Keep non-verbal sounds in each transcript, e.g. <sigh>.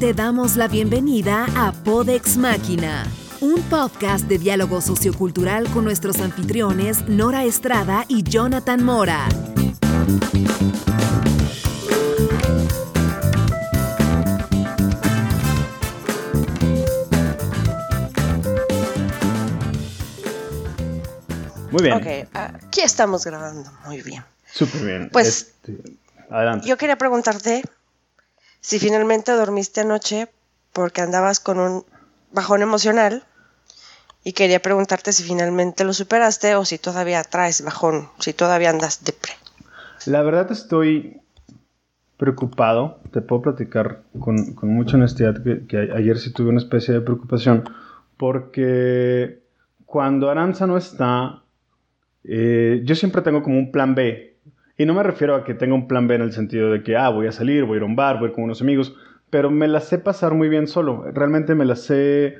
Te damos la bienvenida a Podex Máquina, un podcast de diálogo sociocultural con nuestros anfitriones Nora Estrada y Jonathan Mora. Muy bien. Ok, aquí estamos grabando. Muy bien. Súper bien. Pues, Este, adelante. Yo quería preguntarte si finalmente dormiste anoche porque andabas con un bajón emocional y quería preguntarte si finalmente lo superaste o si todavía traes bajón, si todavía andas depre. La verdad estoy preocupado. Te puedo platicar con, con mucha honestidad que, ayer sí tuve una especie de preocupación porque cuando Aranza no está, eh, yo siempre tengo como un plan B. Y no me refiero a que tenga un plan B en el sentido de que, ah, voy a salir, voy a ir a un bar, voy a ir con unos amigos, pero me la sé pasar muy bien solo. Realmente me la sé...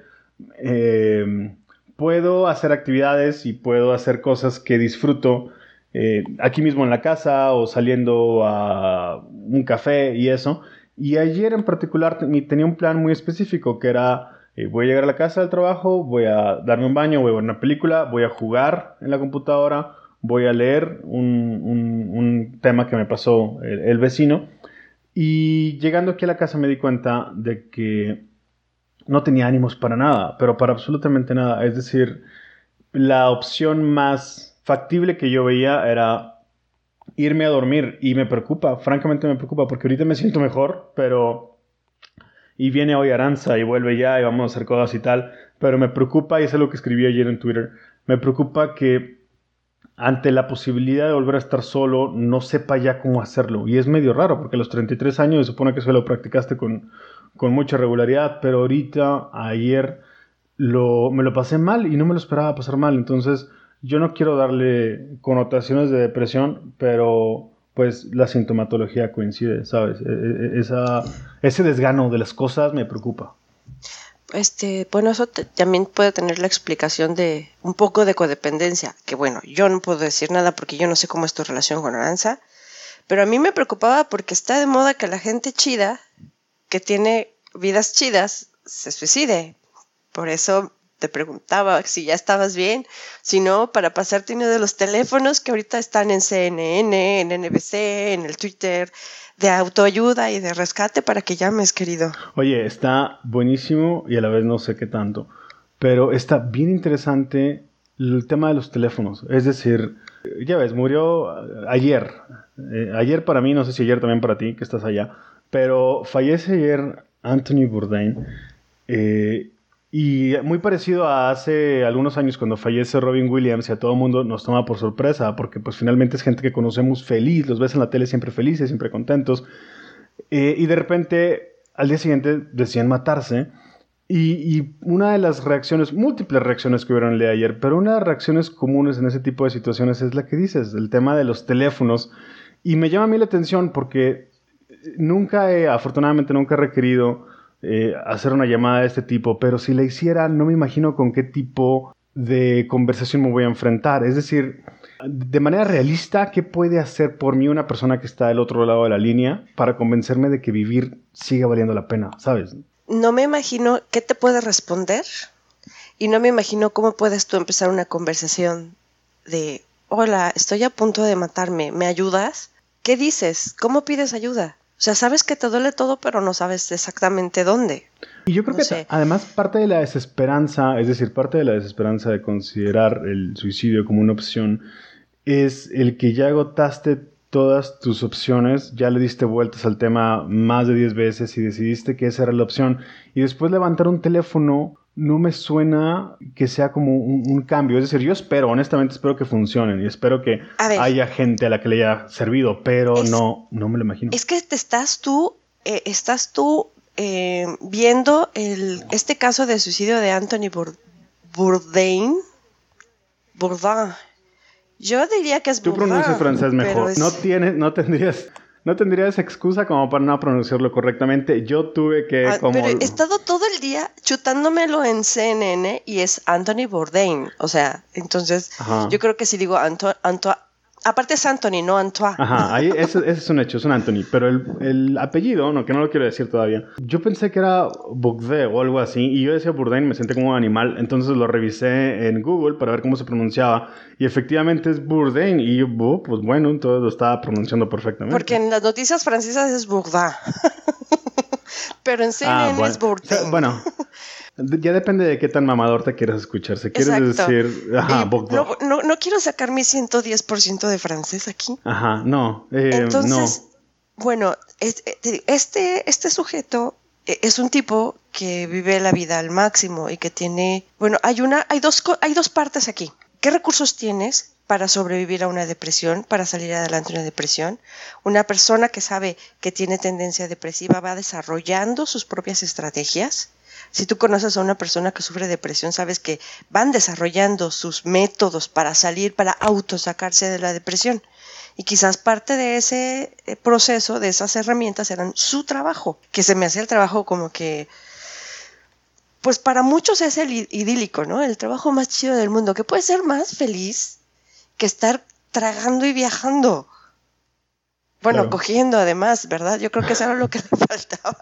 eh, puedo hacer actividades y puedo hacer cosas que disfruto eh, aquí mismo en la casa o saliendo a un café y eso. Y ayer en particular te- tenía un plan muy específico que era eh, voy a llegar a la casa del trabajo, voy a darme un baño, voy a ver una película, voy a jugar en la computadora, voy a leer un, tema que me pasó el, el vecino. Y llegando aquí a la casa me di cuenta de que no tenía ánimos para nada, pero para absolutamente nada. Es decir, la opción más factible que yo veía era irme a dormir y me preocupa, francamente me preocupa, porque ahorita me siento mejor, pero... Y viene hoy Aranza y vuelve ya y vamos a hacer cosas y tal, pero me preocupa, y es algo que escribí ayer en Twitter, me preocupa que ante la posibilidad de volver a estar solo, no sepa ya cómo hacerlo. Y es medio raro, porque a los 33 años se supone que eso lo practicaste con, con mucha regularidad, pero ahorita, ayer, lo, me lo pasé mal y no me lo esperaba pasar mal. Entonces, yo no quiero darle connotaciones de depresión, pero pues la sintomatología coincide, ¿sabes? E- e- Esa, ese desgano de las cosas me preocupa. Este, bueno, eso también puede tener la explicación de un poco de codependencia, que bueno, yo no puedo decir nada porque yo no sé cómo es tu relación con Aranza, pero a mí me preocupaba porque está de moda que la gente chida, que tiene vidas chidas, se suicide. Por eso te preguntaba si ya estabas bien, si no, para pasarte uno de los teléfonos que ahorita están en CNN, en NBC, en el Twitter, de autoayuda y de rescate para que llames, querido. Oye, está buenísimo y a la vez no sé qué tanto, pero está bien interesante el tema de los teléfonos. Es decir, ya ves, murió ayer. Eh, ayer para mí, no sé si ayer también para ti, que estás allá, pero fallece ayer Anthony Bourdain. eh, y muy parecido a hace algunos años cuando fallece Robin Williams y a todo el mundo nos toma por sorpresa, porque pues finalmente es gente que conocemos feliz, los ves en la tele siempre felices, siempre contentos. Eh, y de repente, al día siguiente, decían matarse. Y, una de las reacciones, múltiples reacciones que hubieron el día de ayer, pero una de las reacciones comunes en ese tipo de situaciones es la que dices, el tema de los teléfonos. Y me llama a mí la atención porque nunca he, afortunadamente nunca he requerido eh, hacer una llamada de este tipo, pero si la hiciera, no me imagino con qué tipo de conversación me voy a enfrentar. Es decir, de manera realista, ¿qué puede hacer por mí una persona que está del otro lado de la línea para convencerme de que vivir sigue valiendo la pena? ¿Sabes? no me imagino qué te puede responder y no me imagino cómo puedes tú empezar una conversación de, hola, estoy a punto de matarme, ¿me ayudas? ¿Qué dices? ¿Cómo pides ayuda? O sea, sabes que te duele todo, pero no sabes exactamente dónde. Y yo creo No que sé. además parte de la desesperanza, es decir, parte de la desesperanza de considerar el suicidio como una opción, es el que ya agotaste todas tus opciones, ya le diste vueltas al tema más de 10 veces y decidiste que esa era la opción. Y después levantar un teléfono no me suena que sea como un, un cambio. Es decir, yo espero, honestamente espero que funcionen y espero que haya gente a la que le haya servido, pero Es- no, no me lo imagino. Es que te estás tú, eh, estás tú eh, viendo el, este caso de suicidio de Anthony Bour- Bourdain. Bourdain. Yo diría que es Tú pronuncias francés mejor. es- No tienes, no tendrías, no tendrías excusa como para no pronunciarlo correctamente. Yo tuve que Ah, como. Pero he estado todo el día chutándomelo en CNN y es Anthony Bourdain. O sea, entonces Ajá. yo creo que si digo Anto, Anto- Aparte es Anthony, no Antoine. Ajá, ahí <laughs> ese, ese es un hecho, es un Anthony. Pero el, el apellido, no, que no lo quiero decir todavía. Yo pensé que era Bourdain o algo así. Y yo decía Bourdain me senté como un animal. Entonces lo revisé en Google para ver cómo se pronunciaba. Y efectivamente es Bourdain. Y yo, oh, pues bueno, entonces lo estaba pronunciando perfectamente. Porque en las noticias francesas es Bourdain. <laughs> Pero en CNN Ah, bueno. es Bourdain. Bueno, <laughs> ya depende de qué tan mamador te quieres escuchar. Si quieres Exacto. decir, ajá, Bourdain. no, no, no quiero sacar mi 110% de francés aquí. Ajá, no. eh, Entonces, no. bueno, eh, este, este sujeto eh, es un tipo que vive la vida al máximo y que tiene, bueno, hay una, hay dos, hay dos partes aquí. ¿Qué recursos tienes para sobrevivir a una depresión, para salir adelante de una depresión? Una persona que sabe que tiene tendencia depresiva va desarrollando sus propias estrategias. Si tú conoces a una persona que sufre depresión, sabes que van desarrollando sus métodos para salir, para autosacarse de la depresión. Y quizás parte de ese eh, proceso, de esas herramientas, eran su trabajo, que se me hacía el trabajo como que, pues para muchos es el idílico, ¿no? El trabajo más chido del mundo, que puede ser más feliz que estar tragando y viajando. Bueno, Claro. cogiendo además, ¿verdad? Yo creo que eso era lo que le <laughs> faltaba.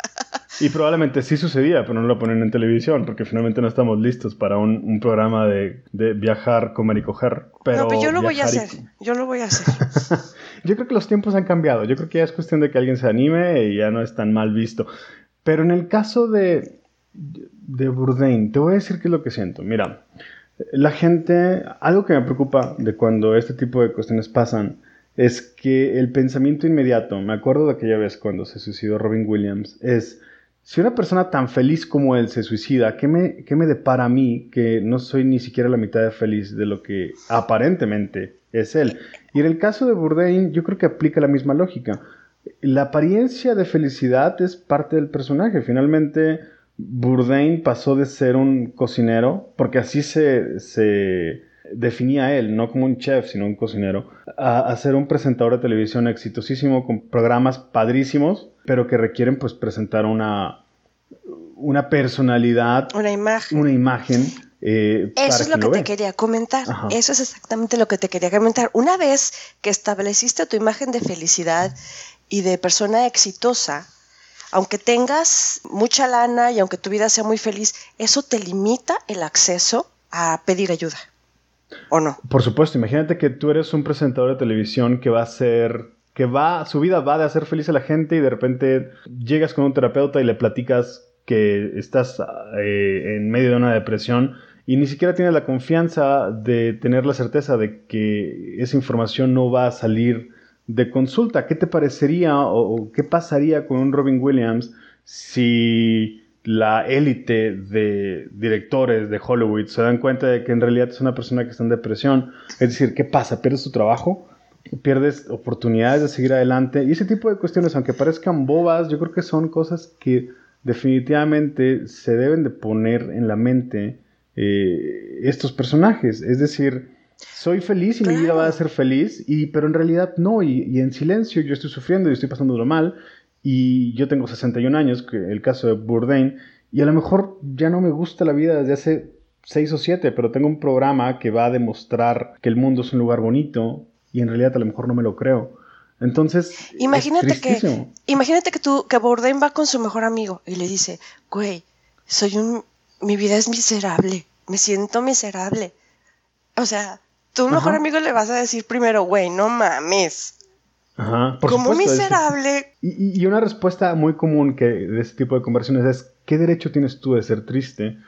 Y probablemente sí sucedía, pero no lo ponen en televisión, porque finalmente no estamos listos para un, un programa de, de viajar, comer y coger. Pero no, pero yo lo voy a viajar y- hacer. Yo lo voy a hacer. <laughs> Yo creo que los tiempos han cambiado. Yo creo que ya es cuestión de que alguien se anime y ya no es tan mal visto. Pero en el caso de, de Bourdain, te voy a decir qué es lo que siento. Mira, la gente, algo que me preocupa de cuando este tipo de cuestiones pasan, es que el pensamiento inmediato, me acuerdo de aquella vez cuando se suicidó Robin Williams, es, si una persona tan feliz como él se suicida, ¿qué me, qué me depara a mí que no soy ni siquiera la mitad de feliz de lo que aparentemente es él? Y en el caso de Bourdain, yo creo que aplica la misma lógica. La apariencia de felicidad es parte del personaje. Finalmente, Bourdain pasó de ser un cocinero, porque así se, se definía él, no como un chef, sino un cocinero, a, a ser un presentador de televisión exitosísimo con programas padrísimos, pero que requieren pues presentar una, una personalidad, Una imagen. una imagen. eh, Eso es lo que te quería comentar. Ajá. Eso es exactamente lo que te quería comentar. Una vez que estableciste tu imagen de felicidad y de persona exitosa, aunque tengas mucha lana y aunque tu vida sea muy feliz, eso te limita el acceso a pedir ayuda. ¿O no? Por supuesto, imagínate que tú eres un presentador de televisión que va a ser, que va, su vida va de hacer feliz a la gente y de repente llegas con un terapeuta y le platicas que estás eh, en medio de una depresión y ni siquiera tienes la confianza de tener la certeza de que esa información no va a salir de consulta. ¿Qué te parecería o qué pasaría con un Robin Williams si la élite de directores de Hollywood se dan cuenta de que en realidad es una persona que está en depresión? Es decir, ¿qué pasa? ¿Pierdes tu trabajo? ¿Pierdes oportunidades de seguir adelante? Y ese tipo de cuestiones, aunque parezcan bobas, yo creo que son cosas que definitivamente se deben de poner en la mente eh, estos personajes. Es decir, soy feliz y mi vida va a ser feliz, y, pero en realidad no, y, y en silencio yo estoy sufriendo y estoy pasándolo mal, y yo tengo 61 años, que el caso de Bourdain, y a lo mejor ya no me gusta la vida desde hace 6 o 7, pero tengo un programa que va a demostrar que el mundo es un lugar bonito, y en realidad a lo mejor no me lo creo. Entonces, es Imagínate que, imagínate que tú, que Bourdain va con su mejor amigo y le dice, güey, soy un, mi vida es miserable, me siento miserable. O sea, tu mejor Ajá. amigo le vas a decir primero, güey, no mames, Ajá, por como supuesto, miserable. Y, y- y una respuesta muy común que de este tipo de conversaciones es, ¿qué derecho tienes tú de ser triste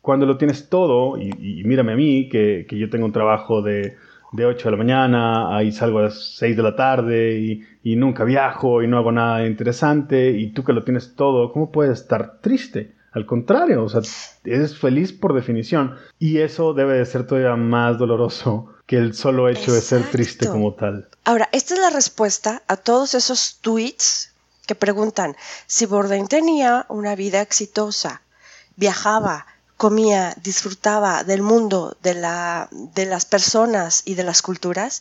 cuando lo tienes todo? Y, y mírame a mí, que, que yo tengo un trabajo de, de 8 de la mañana, ahí salgo a las 6 de la tarde y, y nunca viajo y no hago nada interesante, y tú que lo tienes todo, ¿cómo puedes estar triste? Al contrario, o sea, eres feliz por definición. Y eso debe de ser todavía más doloroso que el solo hecho de ser triste Exacto. como tal. Ahora, esta es la respuesta a todos esos tweets que preguntan si Bourdain tenía una vida exitosa, viajaba, comía, disfrutaba del mundo, de, la, de las personas y de las culturas.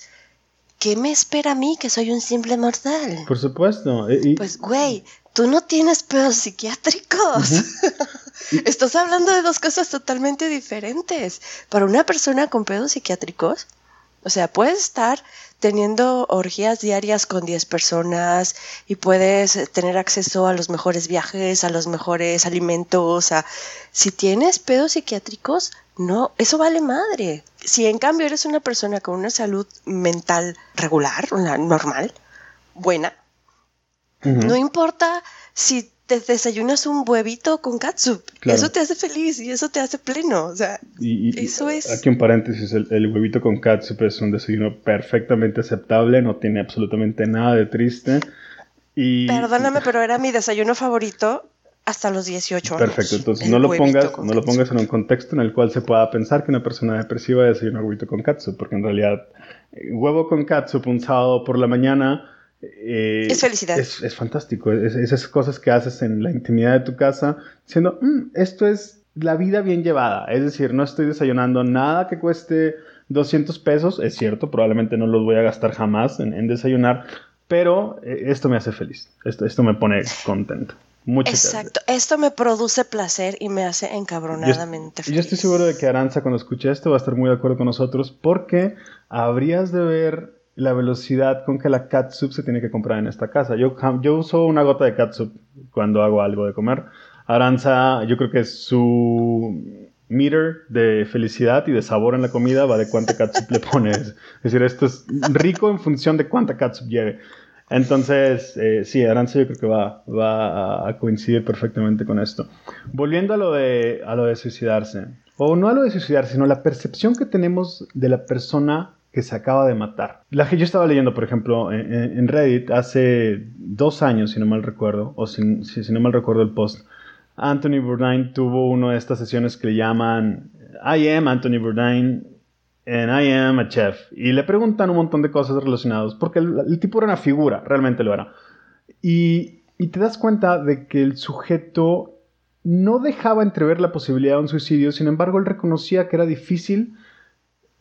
¿Qué me espera a mí que soy un simple mortal? Por supuesto. y- y- Pues, güey, tú no tienes pedos psiquiátricos. <laughs> Estás hablando de dos cosas totalmente diferentes. Para una persona con pedos psiquiátricos, o sea, puedes estar teniendo orgías diarias con 10 personas y puedes tener acceso a los mejores viajes, a los mejores alimentos, a si tienes pedos psiquiátricos, no, eso vale madre. Si en cambio eres una persona con una salud mental regular, una normal, buena, no importa si te desayunas un huevito con catsup. Eso te hace feliz y eso te hace pleno. O sea, eso es. Aquí un paréntesis: el, huevito con catsup es un desayuno perfectamente aceptable, no tiene absolutamente nada de triste. Y... Perdóname, pero era mi desayuno favorito hasta los 18 años. Perfecto, entonces no lo, pongas, no lo pongas en un contexto en el cual se pueda pensar que una persona depresiva desayuna huevito con catsup, porque en realidad eh, huevo con catsup un sábado por la mañana eh, es felicidad. Es, fantástico. esas cosas que haces en la intimidad de tu casa, diciendo, mm, esto es la vida bien llevada. Es decir, no estoy desayunando nada que cueste 200 pesos. Es cierto, probablemente no los voy a gastar jamás en, desayunar, pero eh, esto me hace feliz. Esto, esto me pone contento. Mucho Exacto, esto me produce placer y me hace encabronadamente feliz. Yo estoy seguro de que Aranza cuando escuche esto va a estar muy de acuerdo con nosotros porque habrías de ver la velocidad con que la catsup se tiene que comprar en esta casa. Yo, yo uso una gota de catsup cuando hago algo de comer. Aranza, yo creo que su meter de felicidad y de sabor en la comida va de cuánta catsup le pones. <laughs> Es decir, esto es rico en función de cuánta catsup lleve. Entonces, eh, sí, Aranza yo creo que va, va a coincidir perfectamente con esto. Volviendo a lo, de, a lo de suicidarse, o no a lo de suicidarse, sino la percepción que tenemos de la persona que se acaba de matar. La que yo estaba leyendo, por ejemplo, en, Reddit hace dos años, si no mal recuerdo, o si, no mal recuerdo el post, Anthony Bourdain tuvo una de estas sesiones que le llaman I am Anthony Bourdain and I am a chef. Y le preguntan un montón de cosas relacionadas, porque el, tipo era una figura, realmente lo era. Y, y te das cuenta de que el sujeto no dejaba entrever la posibilidad de un suicidio, sin embargo él reconocía que era difícil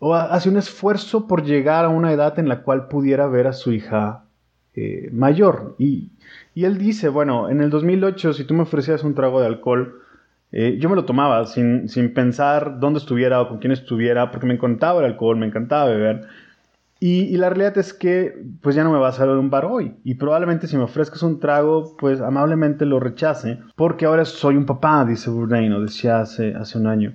o hace un esfuerzo por llegar a una edad en la cual pudiera ver a su hija eh, mayor. Y, él dice, bueno, en el 2008 si tú me ofrecías un trago de alcohol, eh, yo me lo tomaba sin, pensar dónde estuviera o con quién estuviera, porque me encantaba el alcohol, me encantaba beber. Y, la realidad es que pues ya no me va a salir un bar hoy. Y probablemente si me ofrezcas un trago, pues amablemente lo rechace, porque ahora soy un papá, dice Bourdain, o decía hace, hace un año.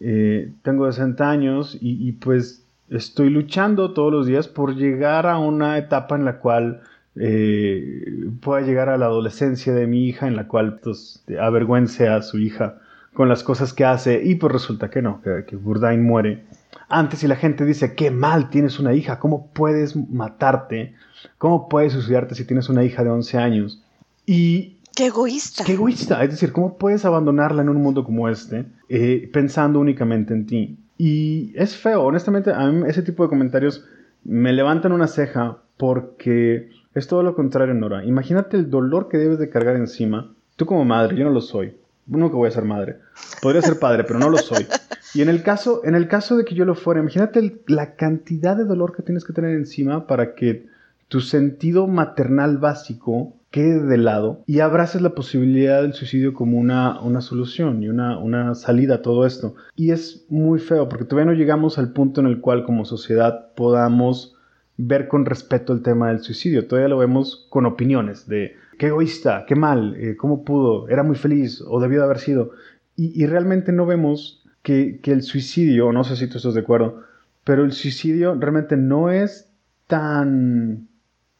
Eh, tengo 60 años y, pues estoy luchando todos los días por llegar a una etapa en la cual eh, pueda llegar a la adolescencia de mi hija, en la cual pues, avergüence a su hija con las cosas que hace y pues resulta que no, que, que Burdain muere. Antes y la gente dice, qué mal tienes una hija, ¿cómo puedes matarte? ¿Cómo puedes suicidarte si tienes una hija de 11 años? Y Qué egoísta. Qué egoísta. Es decir, ¿cómo puedes abandonarla en un mundo como este eh, pensando únicamente en ti? Y es feo, honestamente, a mí ese tipo de comentarios me levantan una ceja porque es todo lo contrario, Nora. Imagínate el dolor que debes de cargar encima. Tú como madre, yo no lo soy. Nunca voy a ser madre. Podría ser padre, pero no lo soy. Y en el caso, en el caso de que yo lo fuera, imagínate la cantidad de dolor que tienes que tener encima para que tu sentido maternal básico quede de lado y abraces la posibilidad del suicidio como una, una solución y una, una, salida a todo esto. Y es muy feo porque todavía no llegamos al punto en el cual como sociedad podamos ver con respeto el tema del suicidio. Todavía lo vemos con opiniones de qué egoísta, qué mal, eh, cómo pudo, era muy feliz o debió de haber sido. Y, y realmente no vemos que, que el suicidio, no sé si tú estás de acuerdo, pero el suicidio realmente no es tan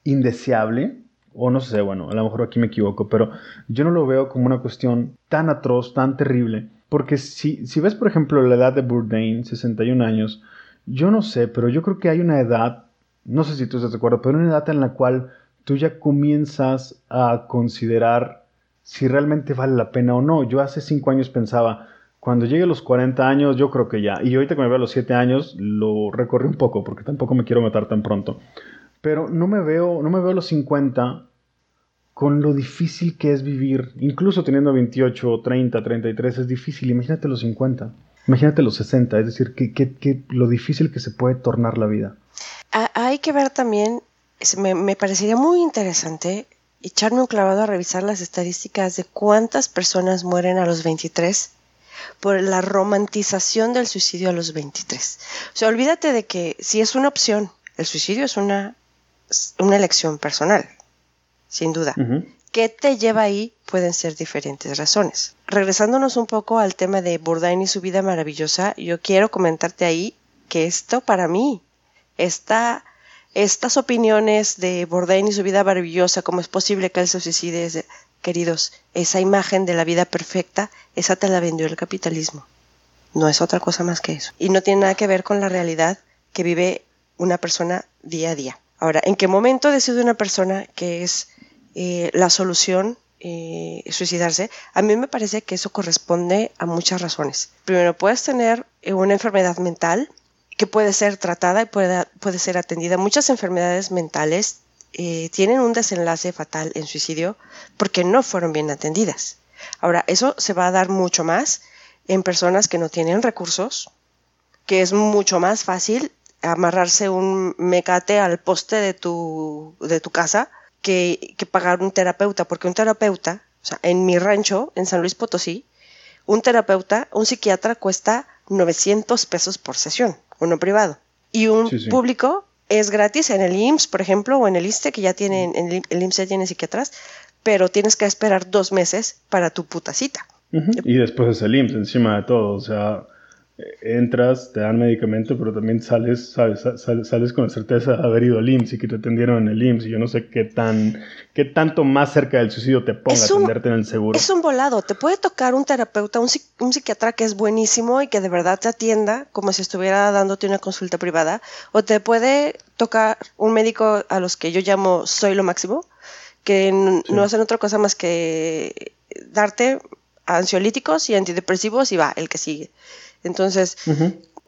indeseable o no sé, bueno, a lo mejor aquí me equivoco, pero yo no lo veo como una cuestión tan atroz, tan terrible, porque si, si ves, por ejemplo, la edad de Bourdain, 61 años, yo no sé, pero yo creo que hay una edad, no sé si tú estás de acuerdo, pero una edad en la cual tú ya comienzas a considerar si realmente vale la pena o no. Yo hace 5 años pensaba, cuando llegue a los 40 años, yo creo que ya. Y ahorita que me veo a los 7 años, lo recorrí un poco, porque tampoco me quiero matar tan pronto. Pero no me veo, no me veo a los 50 con lo difícil que es vivir, incluso teniendo 28, 30, 33, es difícil. Imagínate los 50, imagínate los 60, es decir, que, que, lo difícil que se puede tornar la vida. Hay que ver también, me, me parecería muy interesante echarme un clavado a revisar las estadísticas de cuántas personas mueren a los 23 por la romantización del suicidio a los 23. O sea, olvídate de que si es una opción El suicidio es una, una elección personal, sin duda. ¿Qué te lleva ahí? Pueden ser diferentes razones. Regresándonos un poco al tema de Bourdain y su vida maravillosa, yo quiero comentarte ahí que esto para mí, esta, estas opiniones de Bourdain y su vida maravillosa, cómo es posible que él se suicide, queridos, esa imagen de la vida perfecta, esa te la vendió el capitalismo. No es otra cosa más que eso. Y no tiene nada que ver con la realidad que vive una persona día a día. Ahora, ¿en qué momento decide una persona que es eh, la solución eh, suicidarse, a mí me parece que eso corresponde a muchas razones. Primero, puedes tener eh, una enfermedad mental que puede ser tratada y puede, puede ser atendida. Muchas enfermedades mentales tienen un desenlace fatal en suicidio porque no fueron bien atendidas. Ahora, eso se va a dar mucho más en personas que no tienen recursos, que es mucho más fácil amarrarse un mecate al poste de tu, de tu casa que, pagar un terapeuta, porque un terapeuta, o sea, en mi rancho, en San Luis Potosí, un terapeuta, un psiquiatra cuesta 900 pesos por sesión, uno privado. Y un público es gratis en el IMSS, por ejemplo, o en el ISTE, que ya tienen, en el IMSS ya tiene psiquiatras, pero tienes que esperar dos meses para tu puta cita. Y después es el IMSS encima de todo, o sea, entras, te dan medicamento, pero también sales, sales, sales, con la certeza de haber ido al IMSS y que te atendieron en el IMSS. Y yo no sé qué tan, qué tanto más cerca del suicidio te ponga atenderte en el seguro. Es un volado. Te puede tocar un terapeuta, un, un, psiquiatra que es buenísimo y que de verdad te atienda como si estuviera dándote una consulta privada. O te puede tocar un médico a los que yo llamo soy lo máximo, que no hacen otra cosa más que darte ansiolíticos y antidepresivos y va, el que sigue. Entonces,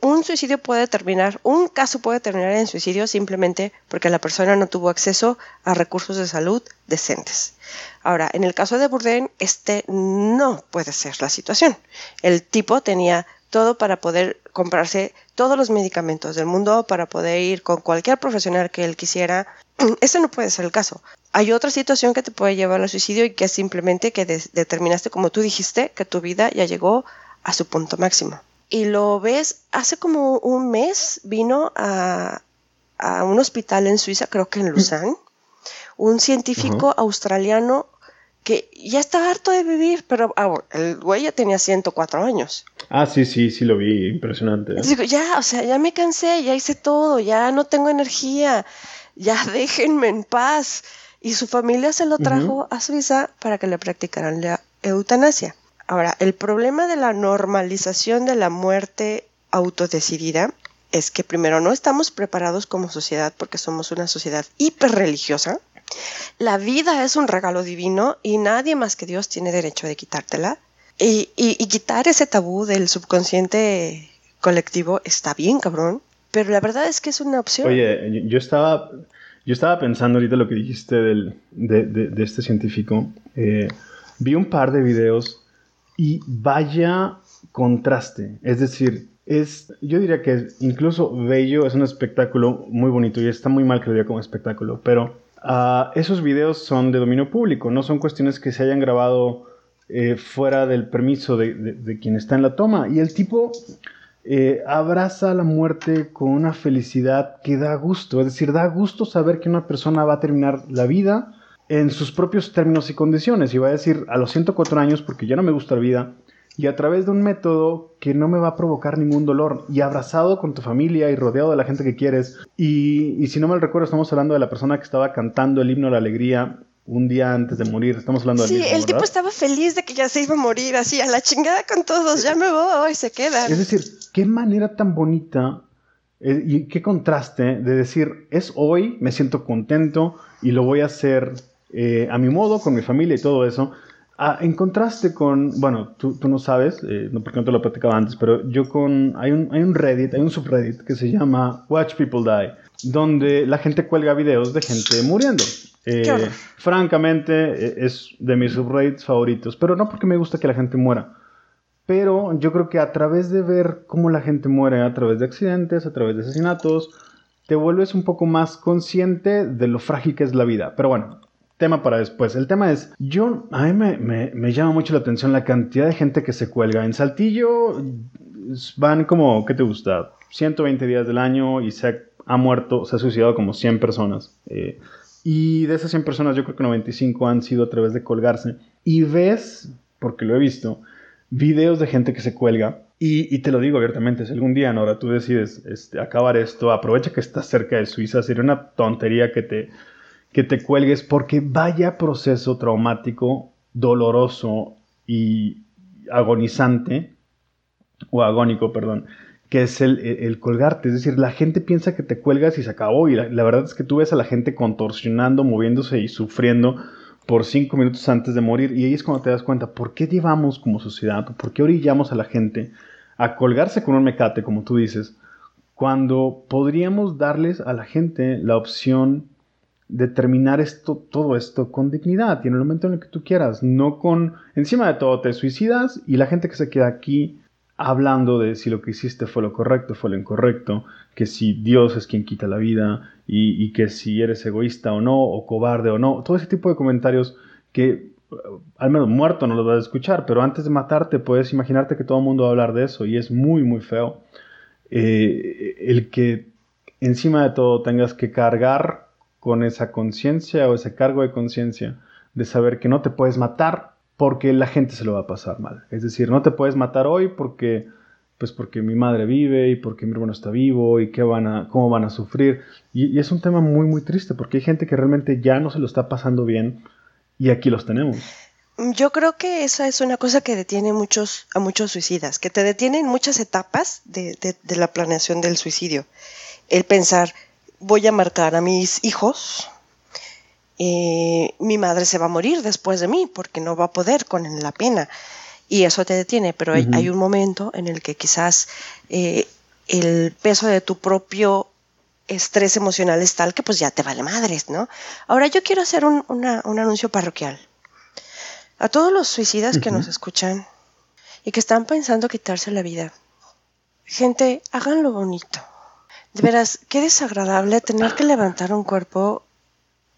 un suicidio puede terminar, un caso puede terminar en suicidio simplemente porque la persona no tuvo acceso a recursos de salud decentes. Ahora, en el caso de Bourdain, este no puede ser la situación. El tipo tenía todo para poder comprarse todos los medicamentos del mundo, para poder ir con cualquier profesional que él quisiera. <clears throat> Ese no puede ser el caso. Hay otra situación que te puede llevar al suicidio y que es simplemente que determinaste, como tú dijiste, que tu vida ya llegó a su punto máximo y lo ves, hace como un mes vino a, un hospital en Suiza, creo que en Lausanne, un científico australiano que ya estaba harto de vivir, pero ah, el güey ya tenía 104 años. Ah, sí, sí, sí lo vi, impresionante. ¿eh? Digo, ya, o sea, ya me cansé, ya hice todo, ya no tengo energía, ya <laughs> déjenme en paz. Y su familia se lo trajo a Suiza para que le practicaran la eutanasia. Ahora, el problema de la normalización de la muerte autodecidida es que primero no estamos preparados como sociedad porque somos una sociedad hiperreligiosa. La vida es un regalo divino y nadie más que Dios tiene derecho de quitártela. Y, quitar ese tabú del subconsciente colectivo está bien, cabrón. Pero la verdad es que es una opción. Oye, yo estaba, yo estaba pensando ahorita lo que dijiste del, de, este científico. Eh, vi un par de videos y vaya contraste. Es decir, es, yo diría que incluso bello, es un espectáculo muy bonito y está muy mal que lo como espectáculo, pero ah, esos videos son de dominio público, no son cuestiones que se hayan grabado eh, fuera del permiso de, quien está en la toma. Y el tipo eh, abraza la muerte con una felicidad que da gusto, es decir, da gusto saber que una persona va a terminar la vida en sus propios términos y condiciones. Y va a decir, a los 104 años, porque ya no me gusta la vida, y a través de un método que no me va a provocar ningún dolor, y abrazado con tu familia y rodeado de la gente que quieres. Y, si no me recuerdo, estamos hablando de la persona que estaba cantando el himno a la alegría un día antes de morir. Estamos hablando de Sí, el tipo estaba feliz de que ya se iba a morir, así, a la chingada con todos, ya me voy, se queda. Es decir, qué manera tan bonita eh, y qué contraste de decir, es hoy, me siento contento y lo voy a hacer eh, a mi modo, con mi familia y todo eso. Ah, en contraste con, bueno, tú, no sabes, eh, no porque no te lo platicaba antes, pero yo con, hay un, hay un Reddit, hay un subreddit que se llama Watch People Die, donde la gente cuelga videos de gente muriendo. Eh, francamente, es de mis subreddits favoritos, pero no porque me gusta que la gente muera. Pero yo creo que a través de ver cómo la gente muere, a través de accidentes, a través de asesinatos, te vuelves un poco más consciente de lo frágil que es la vida. Pero bueno, tema para después. El tema es, yo, a mí me, llama mucho la atención la cantidad de gente que se cuelga. En Saltillo van como, ¿qué te gusta? 120 días del año y se ha muerto, se ha suicidado como 100 personas. Eh, y de esas 100 personas yo creo que 95 han sido a través de colgarse. Y ves, porque lo he visto, videos de gente que se cuelga. Y, te lo digo abiertamente, si algún día, Nora, tú decides este, acabar esto, aprovecha que estás cerca de Suiza, sería una tontería que te, que te cuelgues porque vaya proceso traumático, doloroso y agonizante, o agónico, perdón, que es el, colgarte. Es decir, la gente piensa que te cuelgas y se acabó. Y la, verdad es que tú ves a la gente contorsionando, moviéndose y sufriendo por cinco minutos antes de morir. Y ahí es cuando te das cuenta, ¿por qué llevamos como sociedad, por qué orillamos a la gente a colgarse con un mecate, como tú dices, cuando podríamos darles a la gente la opción de terminar esto, todo esto con dignidad y en el momento en el que tú quieras, no con, encima de todo te suicidas y la gente que se queda aquí hablando de si lo que hiciste fue lo correcto, fue lo incorrecto, que si Dios es quien quita la vida y, que si eres egoísta o no, o cobarde o no, todo ese tipo de comentarios que uh, al menos muerto no los vas a escuchar, pero antes de matarte puedes imaginarte que todo el mundo va a hablar de eso y es muy, muy feo. Eh, el que encima de todo tengas que cargar con esa conciencia o ese cargo de conciencia de saber que no te puedes matar porque la gente se lo va a pasar mal. Es decir, no te puedes matar hoy porque pues porque mi madre vive y porque mi hermano está vivo y qué van a, cómo van a sufrir. Y, es un tema muy, muy triste porque hay gente que realmente ya no se lo está pasando bien y aquí los tenemos. Yo creo que esa es una cosa que detiene muchos, a muchos suicidas, que te detiene en muchas etapas de, de la planeación del suicidio. El pensar, voy a marcar a mis hijos, eh, mi madre se va a morir después de mí porque no va a poder con la pena. Y eso te detiene, pero hay, un momento en el que quizás eh, el peso de tu propio estrés emocional es tal que pues ya te vale madres, ¿no? Ahora yo quiero hacer un, anuncio parroquial. A todos los suicidas que nos escuchan y que están pensando quitarse la vida, gente, háganlo bonito. De veras, qué desagradable tener que levantar un cuerpo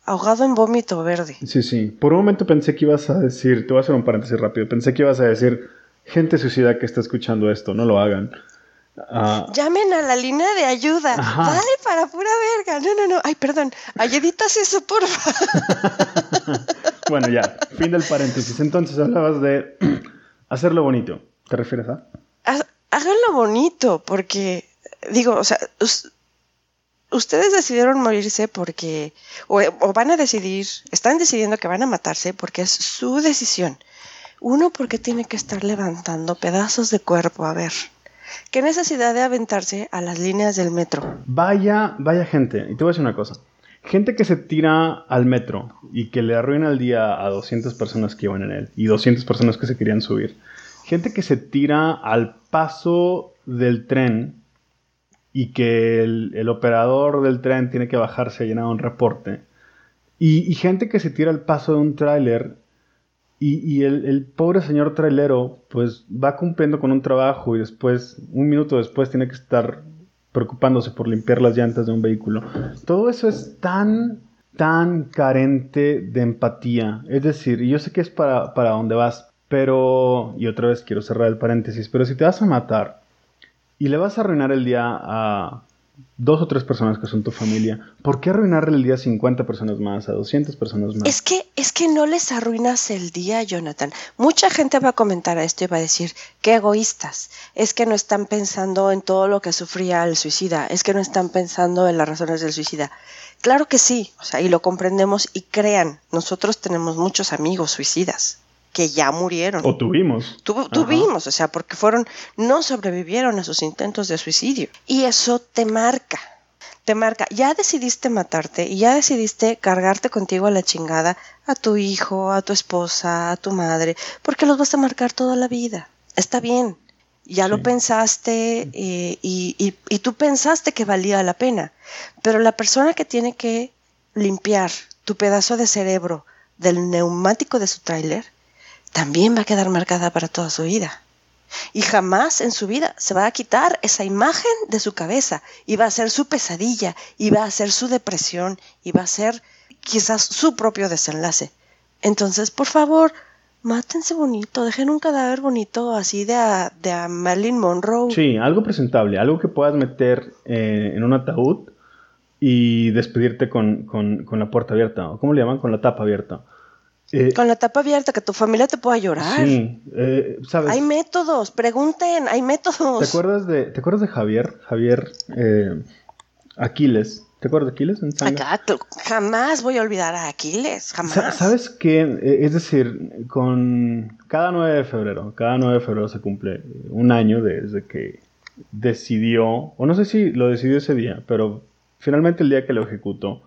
ahogado en vómito verde. Sí, sí. Por un momento pensé que ibas a decir, te voy a hacer un paréntesis rápido, pensé que ibas a decir, gente suicida que está escuchando esto, no lo hagan. Ah, Llamen a la línea de ayuda. Dale para pura verga. No, no, no. Ay, perdón. Ay, editas eso, porfa. <laughs> bueno, ya. Fin del paréntesis. Entonces hablabas de <clears throat> hacerlo bonito. ¿Te refieres a? Háganlo bonito, porque, digo, o sea, ustedes decidieron morirse porque, o, van a decidir, están decidiendo que van a matarse porque es su decisión. Uno porque tiene que estar levantando pedazos de cuerpo, a ver. ¿Qué necesidad de aventarse a las líneas del metro? Vaya, vaya gente. Y te voy a decir una cosa. Gente que se tira al metro y que le arruina el día a 200 personas que iban en él y 200 personas que se querían subir. Gente que se tira al paso del tren y que el, operador del tren tiene que bajarse a llenar un reporte. Y, gente que se tira al paso de un tráiler y, el, pobre señor trailero pues va cumpliendo con un trabajo y después, un minuto después, tiene que estar preocupándose por limpiar las llantas de un vehículo. Todo eso es tan, tan carente de empatía. Es decir, yo sé que es para, para donde vas, pero, y otra vez quiero cerrar el paréntesis, pero si te vas a matar, y le vas a arruinar el día a dos o tres personas que son tu familia, ¿por qué arruinarle el día a 50 personas más, a 200 personas más? Es que, es que no les arruinas el día, Jonathan. Mucha gente va a comentar a esto y va a decir, qué egoístas, es que no están pensando en todo lo que sufría el suicida, es que no están pensando en las razones del suicida. Claro que sí, o sea, y lo comprendemos y crean, nosotros tenemos muchos amigos suicidas que ya murieron. O tuvimos. tuvimos, o sea, porque fueron, no sobrevivieron a sus intentos de suicidio. Y eso te marca, te marca. Ya decidiste matarte y ya decidiste cargarte contigo a la chingada a tu hijo, a tu esposa, a tu madre, porque los vas a marcar toda la vida. Está bien, ya lo pensaste eh, y, y, tú pensaste que valía la pena, pero la persona que tiene que limpiar tu pedazo de cerebro del neumático de su tráiler también va a quedar marcada para toda su vida. Y jamás en su vida se va a quitar esa imagen de su cabeza y va a ser su pesadilla y va a ser su depresión y va a ser quizás su propio desenlace. Entonces, por favor, mátense bonito, dejen un cadáver bonito así de a, de Marilyn Monroe. Sí, algo presentable, algo que puedas meter eh, en un ataúd y despedirte con, la puerta abierta, ¿cómo le llaman? Con la tapa abierta. Eh, con la tapa abierta, que tu familia te pueda llorar. Sí, eh, ¿sabes? Hay métodos, pregunten, hay métodos. ¿Te acuerdas de, ¿te acuerdas de Javier? Javier eh, Aquiles. ¿Te acuerdas de Aquiles? jamás voy a olvidar a Aquiles, jamás. ¿Sabes qué? Es decir, con cada 9 de febrero, cada 9 de febrero se cumple un año desde que decidió, o no sé si lo decidió ese día, pero finalmente el día que lo ejecutó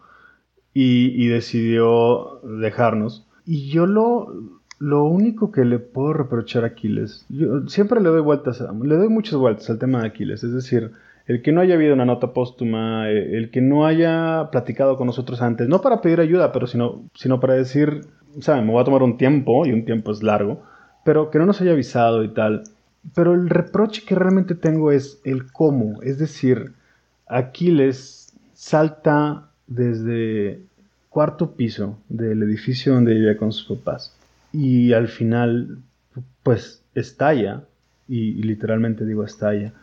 y, decidió dejarnos. Y yo lo, lo único que le puedo reprochar a Aquiles, yo siempre le doy vueltas, le doy muchas vueltas al tema de Aquiles, es decir, el que no haya habido una nota póstuma, eh, el que no haya platicado con nosotros antes, no para pedir ayuda, pero sino, sino para decir, saben, me voy a tomar un tiempo, y un tiempo es largo, pero que no nos haya avisado y tal. Pero el reproche que realmente tengo es el cómo, es decir, Aquiles salta desde cuarto piso del edificio donde vivía con sus papás. Y al final pues estalla y, literalmente digo estalla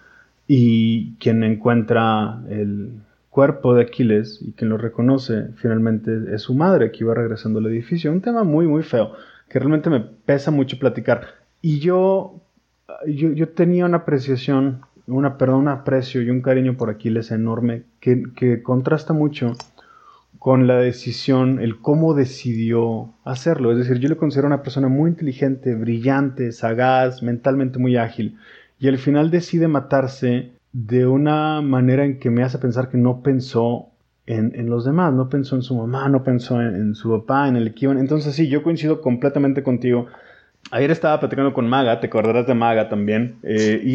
y quien encuentra el cuerpo de Aquiles y quien lo reconoce finalmente es su madre que iba regresando al edificio. Un tema muy muy feo que realmente me pesa mucho platicar. Y yo yo, tenía una apreciación, una, perdón, un aprecio y un cariño por Aquiles enorme que, que contrasta mucho con la decisión, el cómo decidió hacerlo. Es decir, yo le considero una persona muy inteligente, brillante, sagaz, mentalmente muy ágil. Y al final decide matarse de una manera en que me hace pensar que no pensó en, en los demás, no pensó en su mamá, no pensó en, en su papá, en el equipo. Entonces sí, yo coincido completamente contigo Ayer estaba platicando con Maga, te acordarás de Maga también. Eh, y,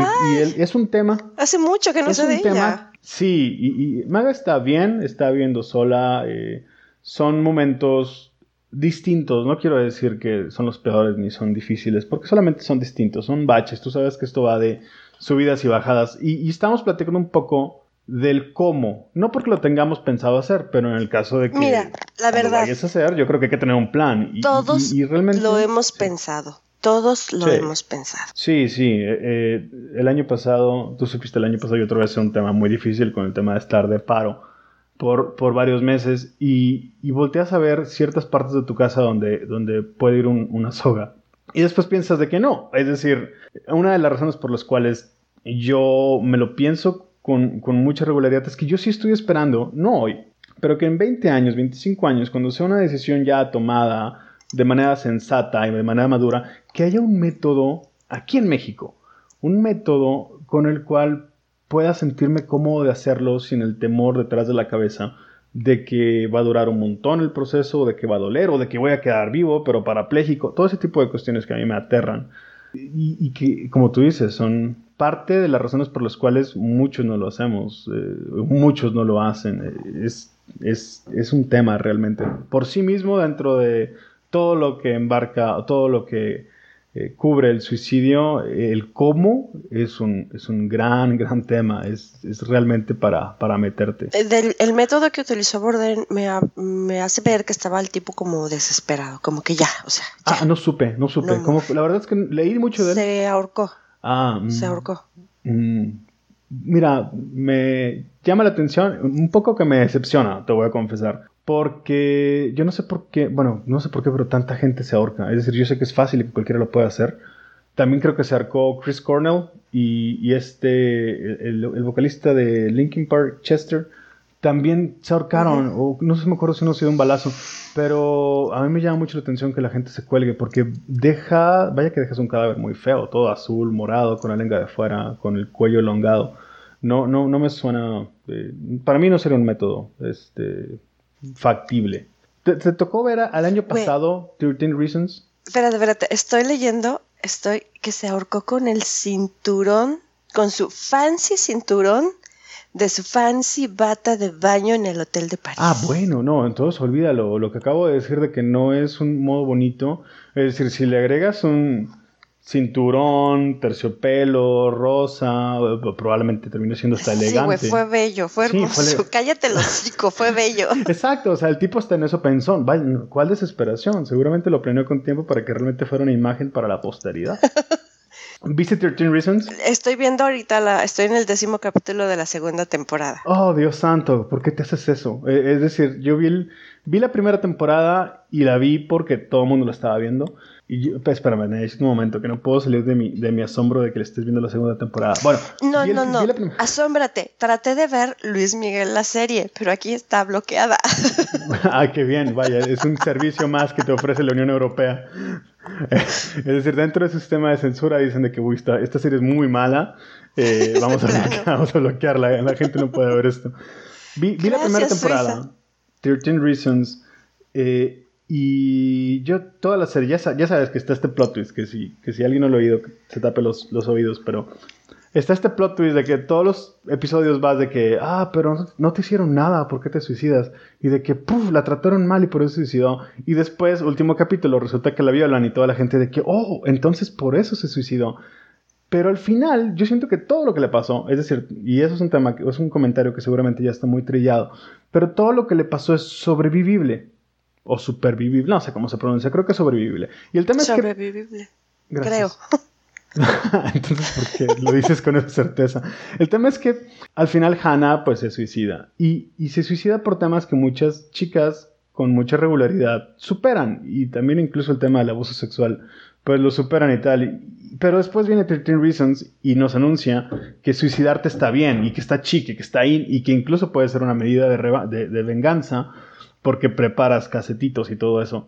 es un tema. Hace mucho que no sé de ella. Sí, y, Maga está bien, está viviendo sola. Eh, son momentos distintos. No quiero decir que son los peores ni son difíciles, porque solamente son distintos, son baches. Tú sabes que esto va de subidas y bajadas. Y, estamos platicando un poco del cómo. No porque lo tengamos pensado hacer, pero en el caso de que Mira, la verdad, lo vayas a hacer, yo creo que hay que tener un plan. Y, todos realmente, lo hemos pensado. Todos lo hemos pensado. Sí, sí. Eh, eh, el año pasado, tú supiste el año pasado, yo otra vez un tema muy difícil con el tema de estar de paro por, por varios meses y, y, volteas a ver ciertas partes de tu casa donde, donde puede ir una soga. Y después piensas de que no. Es decir, una de las razones por las cuales yo me lo pienso con, con mucha regularidad. Es que yo sí estoy esperando, no hoy, pero que en 20 años, 25 años, cuando sea una decisión ya tomada, de manera sensata y de manera madura, que haya un método aquí en México, un método con el cual pueda sentirme cómodo de hacerlo sin el temor detrás de la cabeza de que va a durar un montón el proceso, de que va a doler o de que voy a quedar vivo, pero parapléjico, todo ese tipo de cuestiones que a mí me aterran y, que, como tú dices, son parte de las razones por las cuales muchos no lo hacemos, eh, muchos no lo hacen, es, es, es un tema realmente por sí mismo dentro de todo lo que embarca, todo lo que eh, cubre el suicidio, el cómo es un, es un gran, <laughs> gran tema, es, realmente para, para meterte. Eh, el método que utilizó Borden me, hace ver que estaba el tipo como desesperado, como que ya, o sea. Ah, no supe, no supe. la verdad es que leí mucho de él. Se ahorcó. Ah, mm, se ahorcó. Mm, mira, me llama la atención, un poco que me decepciona, te voy a confesar. Porque yo no sé por qué, bueno, no sé por qué, pero tanta gente se ahorca. Es decir, yo sé que es fácil y que cualquiera lo puede hacer. También creo que se ahorcó Chris Cornell y, este, el, vocalista de Linkin Park, Chester, también se ahorcaron. O no sé me acuerdo si no ha sido un balazo. Pero a mí me llama mucho la atención que la gente se cuelgue porque deja, vaya que dejas un cadáver muy feo, todo azul, morado, con la lengua de fuera, con el cuello elongado. No, no, no me suena. Eh, para mí no sería un método. Este, factible. ¿Te, tocó ver al año pasado 13 Reasons? Espérate, espérate, estoy leyendo, estoy que se ahorcó con el cinturón, con su fancy cinturón de su fancy bata de baño en el hotel de París. Ah, bueno, no, entonces olvídalo. Lo que acabo de decir de que no es un modo bonito. Es decir, si le agregas un cinturón, terciopelo, rosa, probablemente terminó siendo hasta elegante. Sí, fue bello, fue hermoso. <laughs> Cállate los hocico, fue bello. <laughs> Exacto, o sea, el tipo está en eso pensó, ¿cuál desesperación? Seguramente lo planeó con tiempo para que realmente fuera una imagen para la posteridad. <laughs> ¿Viste 13 Reasons? Estoy viendo ahorita, la, estoy en el décimo capítulo de la segunda temporada. Oh, Dios santo, ¿por qué te haces eso? Eh, es decir, yo vi, el, vi la primera temporada y la vi porque todo el mundo la estaba viendo. Y yo, pues, espérame, necesito un momento, que no puedo salir de mi, de mi asombro de que le estés viendo la segunda temporada. Bueno, no, el- no, no. Asómbrate. Traté de ver Luis Miguel la serie, pero aquí está bloqueada. <laughs> ah, qué bien, vaya, es un servicio más que te ofrece la Unión Europea. <laughs> es decir, dentro de su sistema de censura dicen de que "Uy, esta, esta serie es muy mala, eh, vamos, a <laughs> Claro. bloquear, vamos a bloquearla, la gente no puede ver esto. Vi, vi la primera temporada, Suiza. 13 Reasons, eh, y yo toda la serie, ya, ya sabes que está este plot twist, que si, que si alguien no lo ha oído, se tape los, los oídos, pero está este plot twist de que todos los episodios vas de que, ah, pero no, te hicieron nada, ¿por qué te suicidas? Y de que, puf, la trataron mal y por eso se suicidó. Y después, último capítulo, resulta que la violan y toda la gente de que, oh, entonces por eso se suicidó. Pero al final, yo siento que todo lo que le pasó, es decir, y eso es un tema, es un comentario que seguramente ya está muy trillado, pero todo lo que le pasó es sobrevivible. O supervivible, no sé cómo se pronuncia, creo que sobrevivible. Y el tema es que... Sobrevivible. Gracias. Creo. <laughs> Entonces, ¿por qué lo dices con esa certeza? El tema es que al final Hannah pues se suicida. Y, y se suicida por temas que muchas chicas con mucha regularidad superan. Y también incluso el tema del abuso sexual, pues lo superan y tal. Pero después viene 13 Reasons y nos anuncia que suicidarte está bien y que está chique, que está ahí y que incluso puede ser una medida de, reba- de- de venganza porque preparas casetitos y todo eso.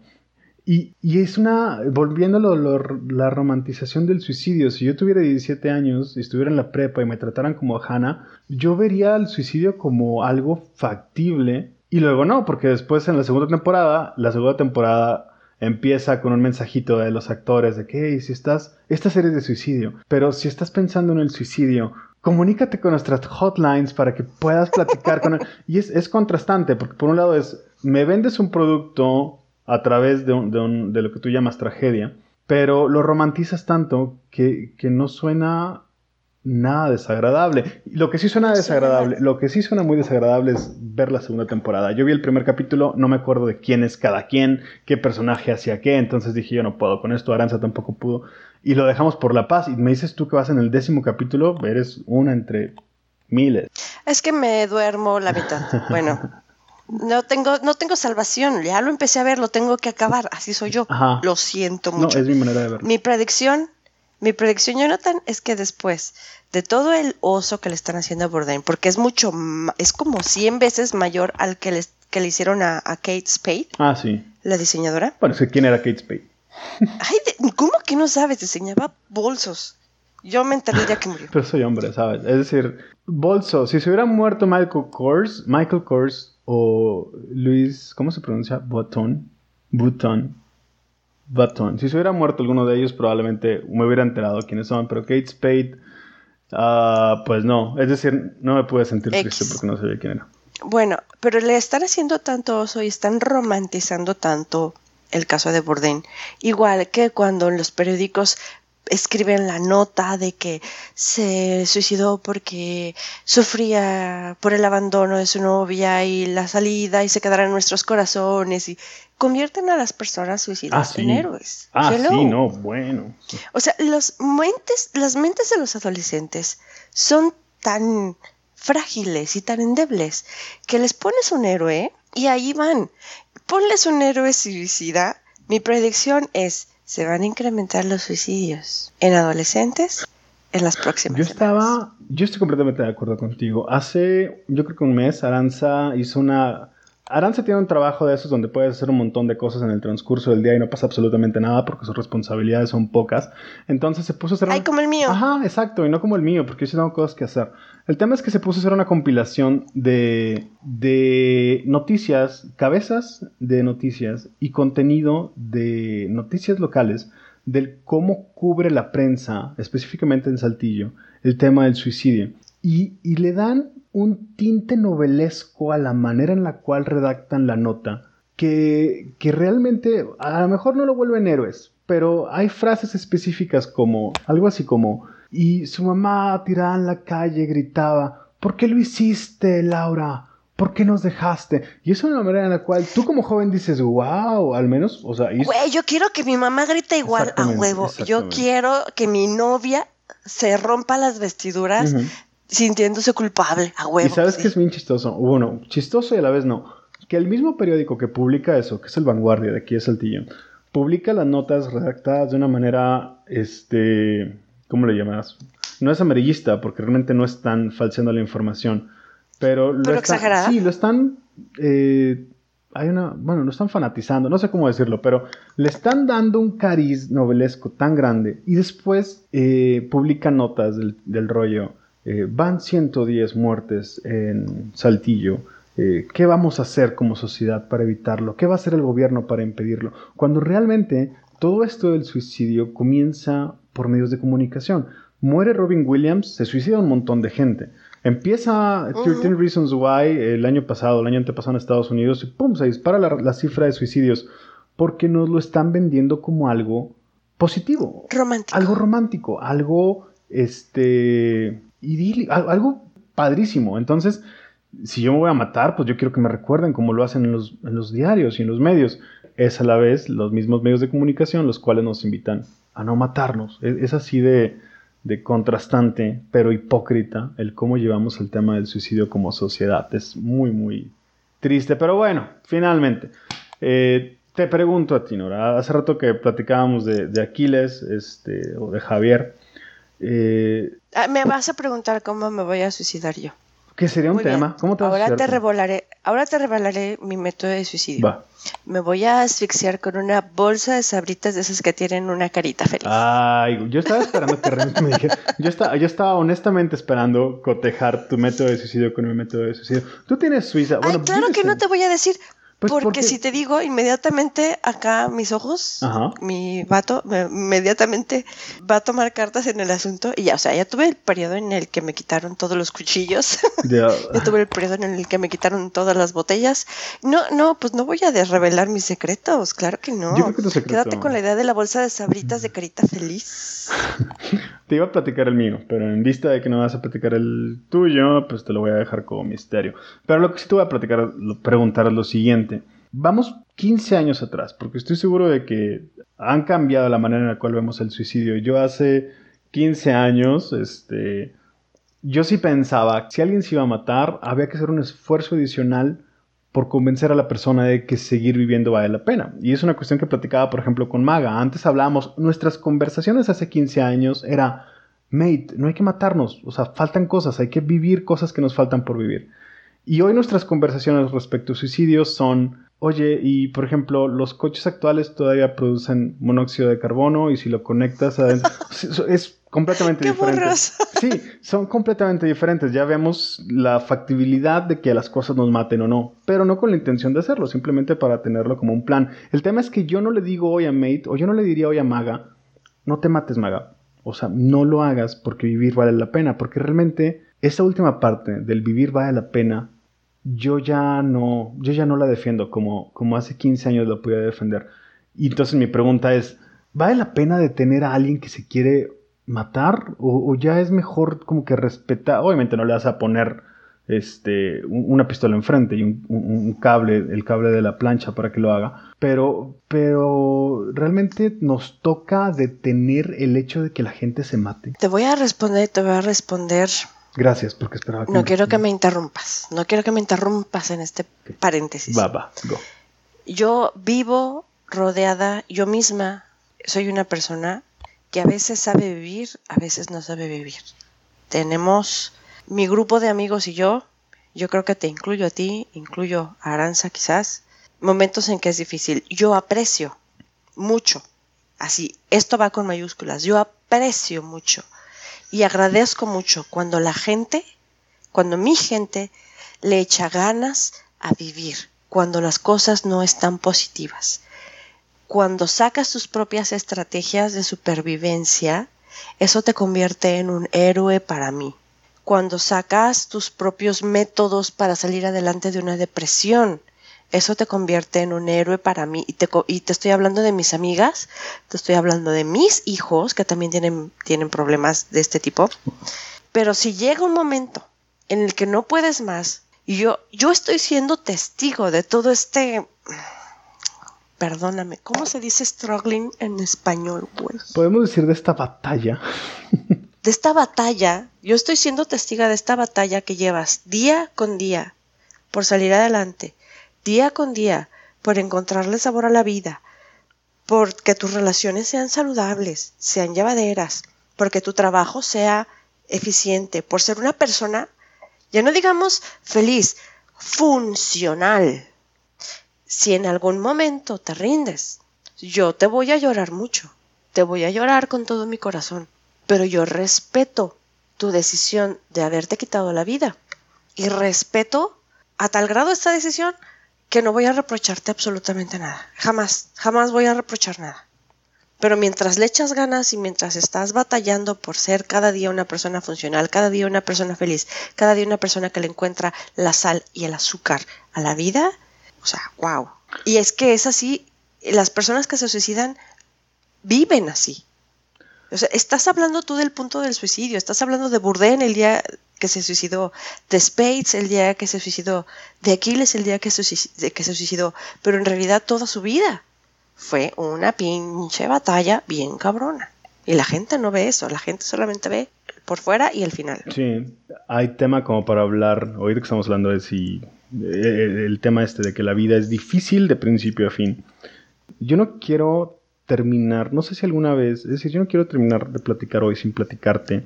Y, y es una, volviendo a la romantización del suicidio, si yo tuviera 17 años y estuviera en la prepa y me trataran como Hannah, yo vería el suicidio como algo factible. Y luego no, porque después en la segunda temporada, la segunda temporada empieza con un mensajito de los actores de que, "Hey, si estás, esta serie es de suicidio, pero si estás pensando en el suicidio, comunícate con nuestras hotlines para que puedas platicar con él. Y es, es contrastante, porque por un lado es, me vendes un producto a través de, un- de un- de lo que tú llamas tragedia, pero lo romantizas tanto que, que no suena nada desagradable. Lo que sí suena desagradable, lo que sí suena muy desagradable es ver la segunda temporada. Yo vi el primer capítulo, no me acuerdo de quién es cada quien, qué personaje hacía qué, entonces dije yo no puedo con esto, Aranza tampoco pudo. Y lo dejamos por la paz. Y me dices tú que vas en el décimo capítulo, eres una entre miles. Es que me duermo la mitad. Bueno, no tengo, no tengo salvación. Ya lo empecé a ver, lo tengo que acabar. Así soy yo. Ajá. Lo siento No, mucho. es mi manera de verlo. Mi predicción, mi predicción, Jonathan, es que después de todo el oso que le están haciendo a Bourdain, porque es mucho, es como 100 veces mayor al que, les, que le hicieron a, a Kate Spade, Ah, sí. la diseñadora. Bueno, quién era Kate Spade. <laughs> Ay, ¿cómo que no sabes? Diseñaba bolsos. Yo me enteré ya que murió. <laughs> Pero soy hombre, ¿sabes? Es decir, Bolso, si se hubiera muerto Michael Kors, Michael Kors o Luis, ¿cómo se pronuncia? Button. Button. Button. Si se hubiera muerto alguno de ellos, probablemente me hubiera enterado quiénes son, pero Kate Spade, ah, pues no. Es decir, no me pude sentir Ex. triste porque no sabía quién era. Bueno, pero le están haciendo tanto oso y están romantizando tanto el caso de Bourdain. Igual que cuando en los periódicos escriben la nota de que se suicidó porque sufría por el abandono de su novia y la salida y se quedará en nuestros corazones y convierten a las personas suicidas Ah, sí. en héroes. Ah, Hello. sí, no, bueno. O sea, los mentes, las mentes de los adolescentes son tan frágiles y tan endebles que les pones un héroe y ahí van. Ponles un héroe suicida. Mi predicción es, se van a incrementar los suicidios en adolescentes en las próximas Yo semanas. estaba, yo estoy completamente de acuerdo contigo. Hace, yo creo que un mes, Aranza hizo una... Aranza tiene un trabajo de esos donde puedes hacer un montón de cosas en el transcurso del día y no pasa absolutamente nada porque sus responsabilidades son pocas. Entonces se puso a hacer... Ay, un- como el mío. Ajá, exacto, y no como el mío, porque yo sí tengo cosas que hacer. El tema es que se puso a hacer una compilación de, de noticias, cabezas de noticias y contenido de noticias locales del cómo cubre la prensa, específicamente en Saltillo, el tema del suicidio. Y, y le dan un tinte novelesco a la manera en la cual redactan la nota, que, que realmente a lo mejor no lo vuelven héroes, pero hay frases específicas como algo así como, y su mamá tirada en la calle gritaba, ¿por qué lo hiciste, Laura? ¿Por qué nos dejaste? Y es una manera en la cual tú como joven dices, wow, al menos, o sea... Güey, yo quiero que mi mamá grite igual a huevo. Yo quiero que mi novia se rompa las vestiduras sintiéndose culpable, a huevo. Y sabes que es bien chistoso. Bueno, chistoso y a la vez no. Que el mismo periódico que publica eso, que es el Vanguardia de aquí de Saltillo, publica las notas redactadas de una manera, este, ¿cómo le llamas? No es amarillista, porque realmente no están falseando la información pero, lo exagerada. Sí, lo están. Eh, hay una. Bueno, lo están fanatizando, no sé cómo decirlo, pero le están dando un cariz novelesco tan grande. Y después eh, publican notas del, rollo. Eh, van 110 muertes en Saltillo. ¿Qué vamos a hacer como sociedad para evitarlo? ¿Qué va a hacer el gobierno para impedirlo? Cuando realmente todo esto del suicidio comienza por medios de comunicación. Muere Robin Williams, se suicida un montón de gente. Empieza 13 Reasons Why el año pasado, el año antepasado en Estados Unidos, y pum, se dispara la, cifra de suicidios porque nos lo están vendiendo como algo positivo. Romántico. Algo romántico, algo este idílico, algo padrísimo. Entonces, si yo me voy a matar, pues yo quiero que me recuerden como lo hacen en los, diarios y en los medios. Es a la vez los mismos medios de comunicación los cuales nos invitan a no matarnos. es así de, contrastante, pero hipócrita, el cómo llevamos el tema del suicidio como sociedad. Es muy, muy triste, pero bueno, finalmente. Eh, te pregunto a ti, Nora, hace rato que platicábamos de, Aquiles este, o de Javier. Eh, me vas a preguntar cómo me voy a suicidar yo. ¿Qué sería un tema? ¿Cómo te ahora te revelaré, ahora te revelaré mi método de suicidio. Va. Me voy a asfixiar con una bolsa de sabritas de esas que tienen una carita feliz. Ay, yo estaba esperando que me dijera. Yo estaba, yo estaba honestamente esperando cotejar tu método de suicidio con mi método de suicidio. Tú tienes Suiza. Ay, claro que no te voy a decir. Pues, porque si te digo inmediatamente acá mis ojos, mi vato inmediatamente va a tomar cartas en el asunto y ya, o sea, ya tuve el periodo en el que me quitaron todos los cuchillos, <laughs> <laughs> ya tuve el periodo en el que me quitaron todas las botellas. No, no, pues no voy a revelar mis secretos, claro que no. Quédate con la idea de la bolsa de sabritas de carita feliz. <laughs> te iba a platicar el mío, pero en vista de que no vas a platicar el tuyo, pues te lo voy a dejar como misterio. Pero lo que sí te voy a platicar, preguntar es lo siguiente. Vamos 15 años atrás, porque estoy seguro de que han cambiado la manera en la cual vemos el suicidio. Yo hace 15 años, este, yo sí pensaba, si alguien se iba a matar, había que hacer un esfuerzo adicional por convencer a la persona de que seguir viviendo vale la pena. Y es una cuestión que platicaba, por ejemplo, con Maga. Antes hablábamos, nuestras conversaciones hace 15 años era, mate, no hay que matarnos, o sea, faltan cosas, hay que vivir cosas que nos faltan por vivir. Y hoy nuestras conversaciones respecto a suicidios son, oye, y por ejemplo, los coches actuales todavía producen monóxido de carbono y si lo conectas adentro, <laughs> es completamente ¡Qué diferente. <laughs> Sí, son completamente diferentes. Ya vemos la factibilidad de que las cosas nos maten o no, pero no con la intención de hacerlo, simplemente para tenerlo como un plan. El tema es que yo no le digo hoy a Mate, o yo no le diría hoy a Maga, no te mates, Maga. O sea, no lo hagas porque vivir vale la pena, porque realmente esa última parte del vivir vale la pena, yo ya no, yo ya no la defiendo como, como hace 15 años la podía defender. Y entonces mi pregunta es, ¿vale la pena detener a alguien que se quiere matar o, ya es mejor como que respetar, obviamente no le vas a poner este, una pistola enfrente y un, cable, el cable de la plancha para que lo haga, pero, pero realmente nos toca detener el hecho de que la gente se mate. Te voy a responder, te voy a responder. Gracias, porque esperaba que No quiero que me interrumpas, no quiero que me interrumpas en este paréntesis. Va, va, go. Yo vivo rodeada, yo misma soy una persona que a veces sabe vivir, a veces no sabe vivir. Tenemos mi grupo de amigos y yo, yo creo que te incluyo a ti, incluyo a Aranza quizás, momentos en que es difícil. Yo aprecio mucho, así, esto va con mayúsculas, yo aprecio mucho y agradezco mucho cuando la gente, cuando mi gente le echa ganas a vivir, cuando las cosas no están positivas cuando sacas tus propias estrategias de supervivencia, eso te convierte en un héroe para mí. Cuando sacas tus propios métodos para salir adelante de una depresión, eso te convierte en un héroe para mí. Y te, y te estoy hablando de mis amigas, te estoy hablando de mis hijos que también tienen, tienen problemas de este tipo. Pero si llega un momento en el que no puedes más Y yo, yo estoy siendo testigo de todo este perdóname, ¿cómo se dice struggling en español, güey? Podemos decir de esta batalla. <laughs> De esta batalla, yo estoy siendo testiga de esta batalla que llevas día con día por salir adelante, día con día por encontrarle sabor a la vida, porque tus relaciones sean saludables, sean llevaderas, porque tu trabajo sea eficiente, por ser una persona, ya no digamos feliz, funcional. Si en algún momento te rindes, yo te voy a llorar mucho, te voy a llorar con todo mi corazón, pero yo respeto tu decisión de haberte quitado la vida y respeto a tal grado esta decisión que no voy a reprocharte absolutamente nada. Jamás, jamás voy a reprochar nada. Pero mientras le echas ganas y mientras estás batallando por ser cada día una persona funcional, cada día una persona feliz, cada día una persona que le encuentra la sal y el azúcar a la vida, o sea, wow. Y es que es así, las personas que se suicidan viven así. O sea, estás hablando tú del punto del suicidio, estás hablando de Bourdain el día que se suicidó, de Spades el día que se suicidó, de Aquiles el día que se, suicidó, pero en realidad toda su vida fue una pinche batalla bien cabrona. Y la gente no ve eso, la gente solamente ve por fuera y el final. Sí, hay tema como para hablar, hoy que estamos hablando de si eh, el tema este de que la vida es difícil de principio a fin. Yo no quiero terminar, no sé si alguna vez, es decir, yo no quiero terminar de platicar hoy sin platicarte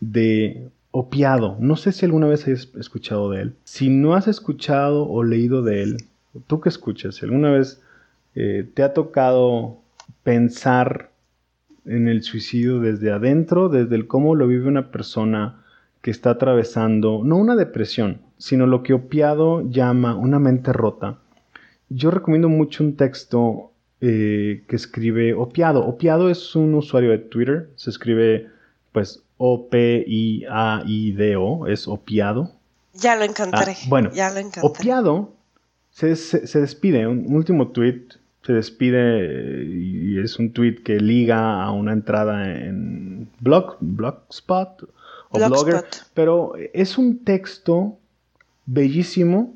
de Opiado. No sé si alguna vez has escuchado de él. Si no has escuchado o leído de él, tú que escuchas, si alguna vez eh, te ha tocado pensar en el suicidio desde adentro, desde el cómo lo vive una persona que está atravesando, no una depresión, sino lo que Opiado llama una mente rota. Yo recomiendo mucho un texto eh, que escribe Opiado. Opiado es un usuario de Twitter, se escribe pues o-P-I-A-I-D-O, es opiado. Ya lo encontré. Ah, bueno, ya lo encontré. opiado se, se, despide, un, último tweet, se despide y es un tweet que liga a una entrada en blog, blogspot o blogger, pero es un texto bellísimo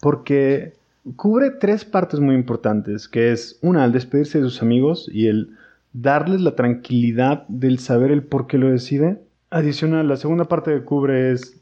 porque cubre tres partes muy importantes, que es una, al despedirse de sus amigos y el darles la tranquilidad del saber el por qué lo decide. Adicional, la segunda parte que cubre es,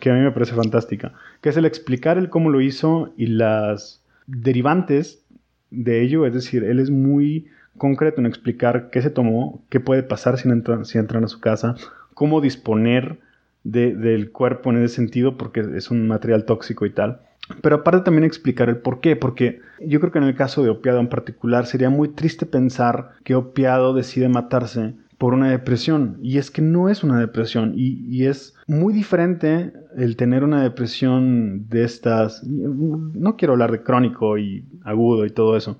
que a mí me parece fantástica, que es el explicar el cómo lo hizo y las derivantes de ello, es decir, él es muy concreto en explicar qué se tomó, qué puede pasar si entran, si entran a su casa, cómo disponer del cuerpo en ese sentido, porque es un material tóxico y tal. Pero aparte también explicar el por qué, porque yo creo que en el caso de Opiado en particular sería muy triste pensar que Opiado decide matarse por una depresión. Y es que no es una depresión. Y, es muy diferente el tener una depresión de estas... No quiero hablar de crónico y agudo y todo eso.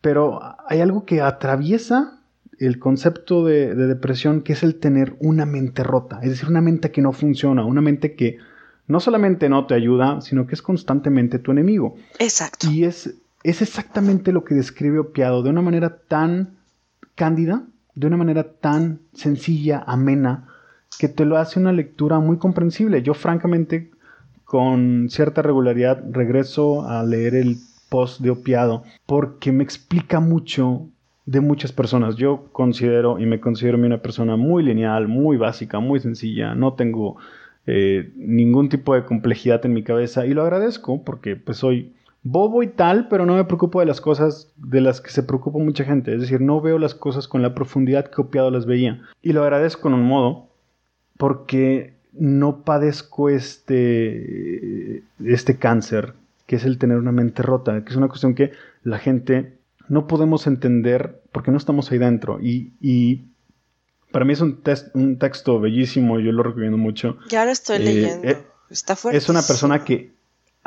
Pero hay algo que atraviesa el concepto de depresión, que es el tener una mente rota. Es decir, una mente que no funciona, una mente que no solamente no te ayuda, sino que es constantemente tu enemigo. Exacto. Y es, es exactamente lo que describe Opiado de una manera tan cándida, de una manera tan sencilla, amena, que te lo hace una lectura muy comprensible. Yo francamente, con cierta regularidad, regreso a leer el post de Opiado porque me explica mucho de muchas personas. Yo considero y me considero una persona muy lineal, muy básica, muy sencilla. No tengo eh, ningún tipo de complejidad en mi cabeza. Y lo agradezco porque pues soy bobo y tal, pero no me preocupo de las cosas de las que se preocupa mucha gente, es decir, no veo las cosas con la profundidad que Opiado las veía. Y lo agradezco en un modo porque no padezco este, este cáncer que es el tener una mente rota, que es una cuestión que la gente no podemos entender porque no estamos ahí dentro. Y, y para mí es un, un texto bellísimo, yo lo recomiendo mucho. Ya lo estoy eh, leyendo. Eh, Está fuerte. Es una persona que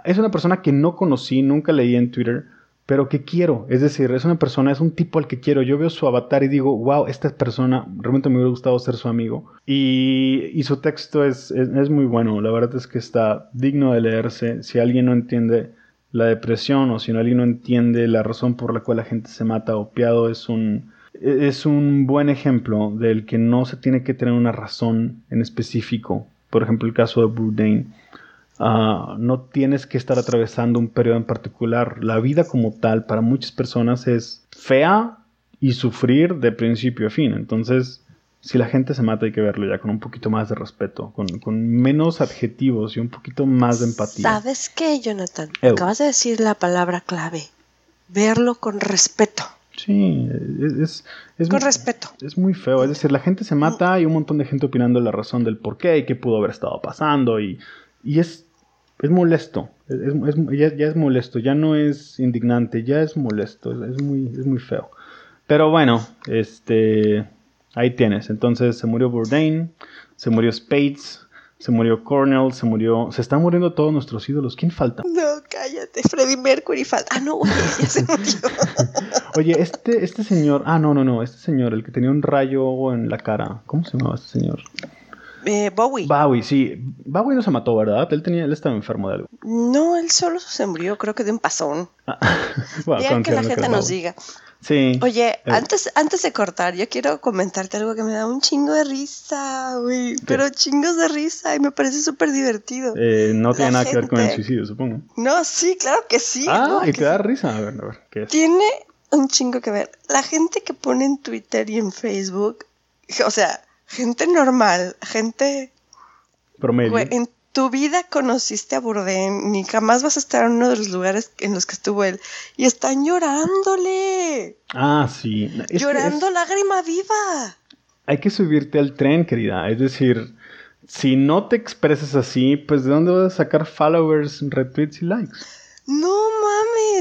es una persona que no conocí, nunca leí en Twitter, pero que quiero. Es decir, es una persona, es un tipo al que quiero. Yo veo su avatar y digo, wow, esta persona, realmente me hubiera gustado ser su amigo. Y, y su texto es, es, es, muy bueno. La verdad es que está digno de leerse. Si alguien no entiende la depresión o si alguien no entiende la razón por la cual la gente se mata opiado, es un, es un buen ejemplo del que no se tiene que tener una razón en específico. Por ejemplo, el caso de Bourdain. Ah, no tienes que estar atravesando un periodo en particular. La vida como tal para muchas personas es fea y sufrir de principio a fin. Entonces, si la gente se mata hay que verlo ya con un poquito más de respeto, con, con menos adjetivos y un poquito más de empatía. ¿Sabes qué, Jonathan? Ew. Acabas de decir la palabra clave. Verlo con respeto. Sí, es, Con muy- respeto. Es muy feo, es decir, la gente se mata y un montón de gente opinando la razón del por qué y qué pudo haber estado pasando y, y es, es molesto, es, es- ya, ya es molesto, ya no es indignante, ya es molesto, es, muy, es muy feo. Pero bueno, este, ahí tienes, entonces se murió Bourdain, se murió Spades, se murió Cornell, se murió, se están muriendo todos nuestros ídolos, ¿quién falta? No, cállate. Freddie Mercury falta. Ah, no, ya se murió. <laughs> Oye, este, este señor, ah, no, no, no, este señor, el que tenía un rayo en la cara, ¿cómo se llamaba este señor? Eh, Bowie. Bowie, sí. Bowie no se mató, ¿verdad? Él tenía, él estaba enfermo de algo. no, él solo se murió, creo que de un pasón. <laughs> Bueno, Ya que la gente nos Bowie. diga. Sí. Oye, Eh, antes, antes de cortar, yo quiero comentarte algo que me da un chingo de risa, güey. Pero chingos de risa y me parece súper divertido. eh, no tiene la nada que ver con el suicidio, supongo. No, sí, claro que sí. ah, ¿no? y Que te da risa. A ver, a ver, ¿qué es? Tiene un chingo que ver. La gente que pone en Twitter y en Facebook, o sea, gente normal, gente Promedio. En tu vida conociste a Bourdain, ni jamás vas a estar en uno de los lugares en los que estuvo él. Y están llorándole. Ah, sí. Es llorando es- lágrima viva. hay que subirte al tren, querida. Es decir, si no te expresas así, pues ¿de dónde vas a sacar followers, retweets y likes? No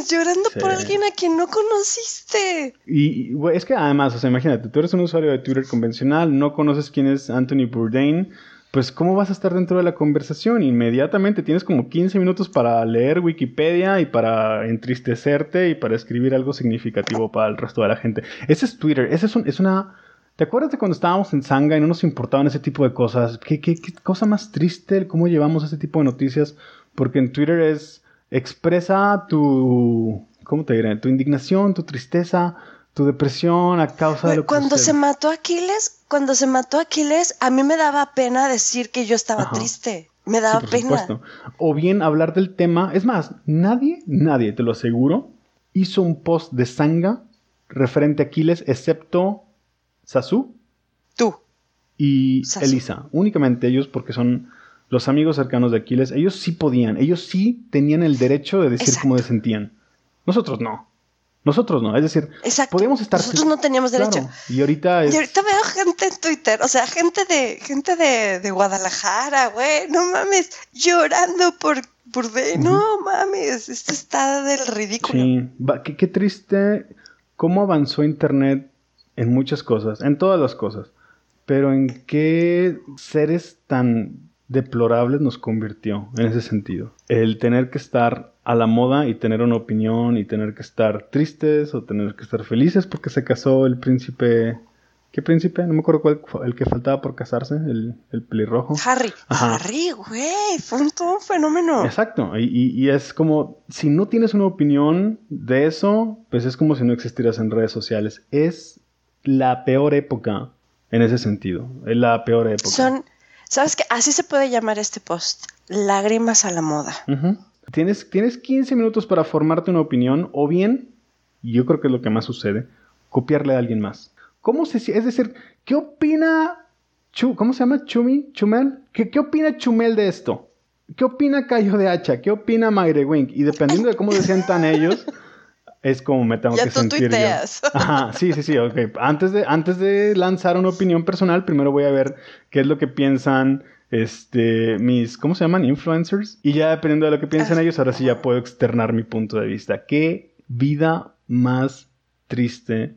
mames, llorando por alguien a quien no conociste. Y, es que además, o sea, imagínate, tú eres un usuario de Twitter convencional, no conoces quién es Anthony Bourdain, pues ¿cómo vas a estar dentro de la conversación? Inmediatamente tienes como 15 minutos para leer Wikipedia y para entristecerte y para escribir algo significativo para el resto de la gente. Ese es Twitter, ese es, un- es una... ¿Te acuerdas de cuando estábamos en Sanga y no nos importaban ese tipo de cosas? ¿Qué, qué, qué cosa más triste el cómo llevamos ese tipo de noticias? Porque en Twitter es expresa tu, ¿cómo te diré? Tu indignación, tu tristeza, tu depresión a causa de lo que cuando se mató Aquiles, cuando se mató Aquiles, a mí me daba pena decir que yo estaba Ajá. triste. Me Sí, daba por pena. supuesto. O bien hablar del tema. Es más, nadie, nadie, te lo aseguro, hizo un post de Sanga referente a Aquiles, excepto Sasu Tú. y Sasu. Elisa. Únicamente ellos, porque son los amigos cercanos de Aquiles, ellos sí podían, ellos sí tenían el derecho de decir Exacto. cómo se sentían. Nosotros no. Nosotros no. Es decir, Exacto. podíamos estar. Nosotros no teníamos Claro, derecho. Y ahorita es. Y ahorita veo gente en Twitter, o sea, gente de gente de, de Guadalajara, güey, no mames, llorando por por de, no mames, esto está del ridículo. Sí, va- qué, qué triste cómo avanzó Internet en muchas cosas, en todas las cosas, pero en qué seres tan deplorables nos convirtió en ese sentido. El tener que estar a la moda y tener una opinión y tener que estar tristes o tener que estar felices porque se casó el príncipe... ¿Qué príncipe? No me acuerdo cuál fue el que faltaba por casarse, el, el pelirrojo. Harry, Ajá. Harry, güey, fue un, todo un fenómeno. Exacto, y, y- y es como, si no tienes una opinión de eso, pues es como si no existieras en redes sociales. Es la peor época en ese sentido, es la peor época. Son, ¿sabes qué? Así se puede llamar este post, lágrimas a la moda. Tienes, tienes 15 minutos para formarte una opinión, o bien, y yo creo que es lo que más sucede, copiarle a alguien más. ¿Cómo se Es decir, ¿qué opina Chu, ¿cómo se llama? Chumi, Chumel. ¿Qué, ¿Qué opina Chumel de esto? ¿Qué opina Cayo de Hacha? ¿Qué opina Magre Wink? Y dependiendo de cómo se sientan ellos, <laughs> es como me tengo Ya que tú sentir yo. tuiteas. <laughs> Ajá, sí, sí, sí, ok. Antes de, antes de lanzar una opinión personal, primero voy a ver qué es lo que piensan este, mis, ¿cómo se llaman? Influencers. Y ya dependiendo de lo que piensan Ah. ellos, ahora sí ya puedo externar mi punto de vista. Qué vida más triste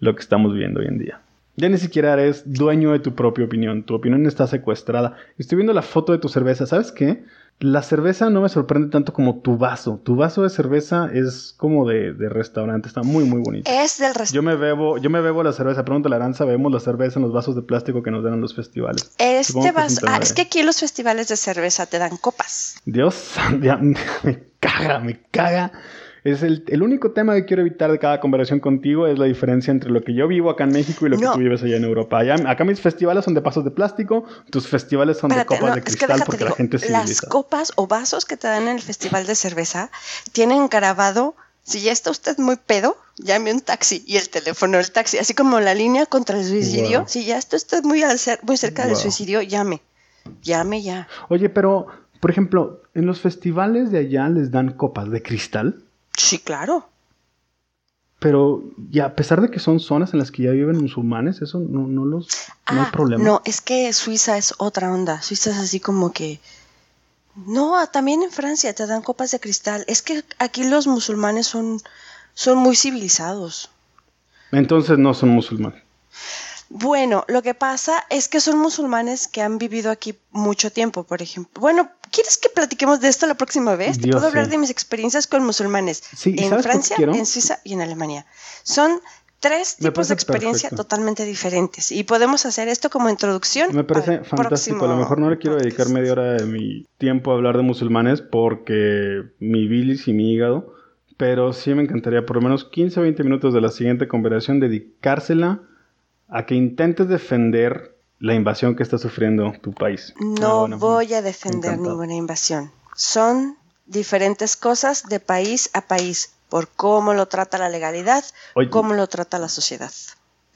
lo que estamos viendo hoy en día. Ya ni siquiera eres dueño de tu propia opinión. Tu opinión está secuestrada. Estoy viendo la foto de tu cerveza. ¿Sabes qué? La cerveza no me sorprende tanto como tu vaso. Tu vaso de cerveza es como de, de restaurante. Está muy, muy bonito. Es del resto. Yo me bebo, yo me bebo la cerveza. Pregúntale a Aranza, bebemos la cerveza en los vasos de plástico que nos dan en los festivales. Este que vas, es un ah, es que aquí en los festivales de cerveza te dan copas. Dios, <laughs> ya, me caga, me caga Es el, el, único tema que quiero evitar de cada conversación contigo es la diferencia entre lo que yo vivo acá en México y lo No. que tú vives allá en Europa. Allá, acá mis festivales son de pasos de plástico, tus festivales son de copas no, de es que cristal porque la gente es Las copas o vasos que te dan en el festival de cerveza tienen grabado, si ya está usted muy pedo, llame un taxi y el teléfono del taxi, así como la línea contra el suicidio, Wow. si ya está usted muy, al muy cerca del Wow. suicidio, llame, llame ya. Oye, pero, por ejemplo, en los festivales de allá les dan copas de cristal, Sí, claro. pero ya a pesar de que son zonas en las que ya viven musulmanes, eso no, no los no hay Ah, problema. No, es que Suiza es otra onda. Suiza es así como que. No, ah, también en Francia te dan copas de cristal. Es que aquí los musulmanes son, son muy civilizados. Entonces no son musulmanes. Bueno, lo que pasa es que son musulmanes que han vivido aquí mucho tiempo, por ejemplo. Bueno, ¿quieres que platiquemos de esto la próxima vez? Te Dios, puedo hablar sí. de mis experiencias con musulmanes Sí, ¿y en Francia, en Suiza y en Alemania. Son tres tipos de experiencia perfecto. totalmente diferentes y podemos hacer esto como introducción. Me parece fantástico. A lo mejor no le quiero dedicar podcast. media hora de mi tiempo a hablar de musulmanes porque mi bilis y mi hígado. Pero sí me encantaría por lo menos 15 o 20 minutos de la siguiente conversación dedicársela a que intentes defender la invasión que está sufriendo tu país. No Ah, bueno, voy a defender encantado. ninguna invasión. Son diferentes cosas de país a país por cómo lo trata la legalidad, Oye. cómo lo trata la sociedad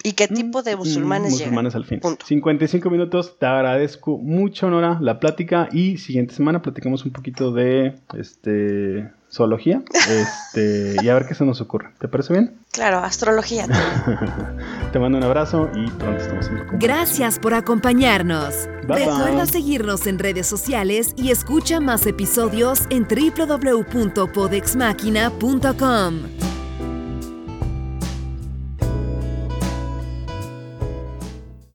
y qué tipo de Mm, musulmanes, musulmanes llegan. al fin. Punto. 55 minutos, te agradezco mucho, Nora, la plática y siguiente semana platicamos un poquito de este zoología este, y a ver qué se nos ocurre. ¿Te parece bien? Claro, astrología. <laughs> Te mando un abrazo y pronto estamos en contacto. Gracias por acompañarnos. Bye, Recuerda bye. seguirnos en redes sociales y escucha más episodios en www.podexmachina.com.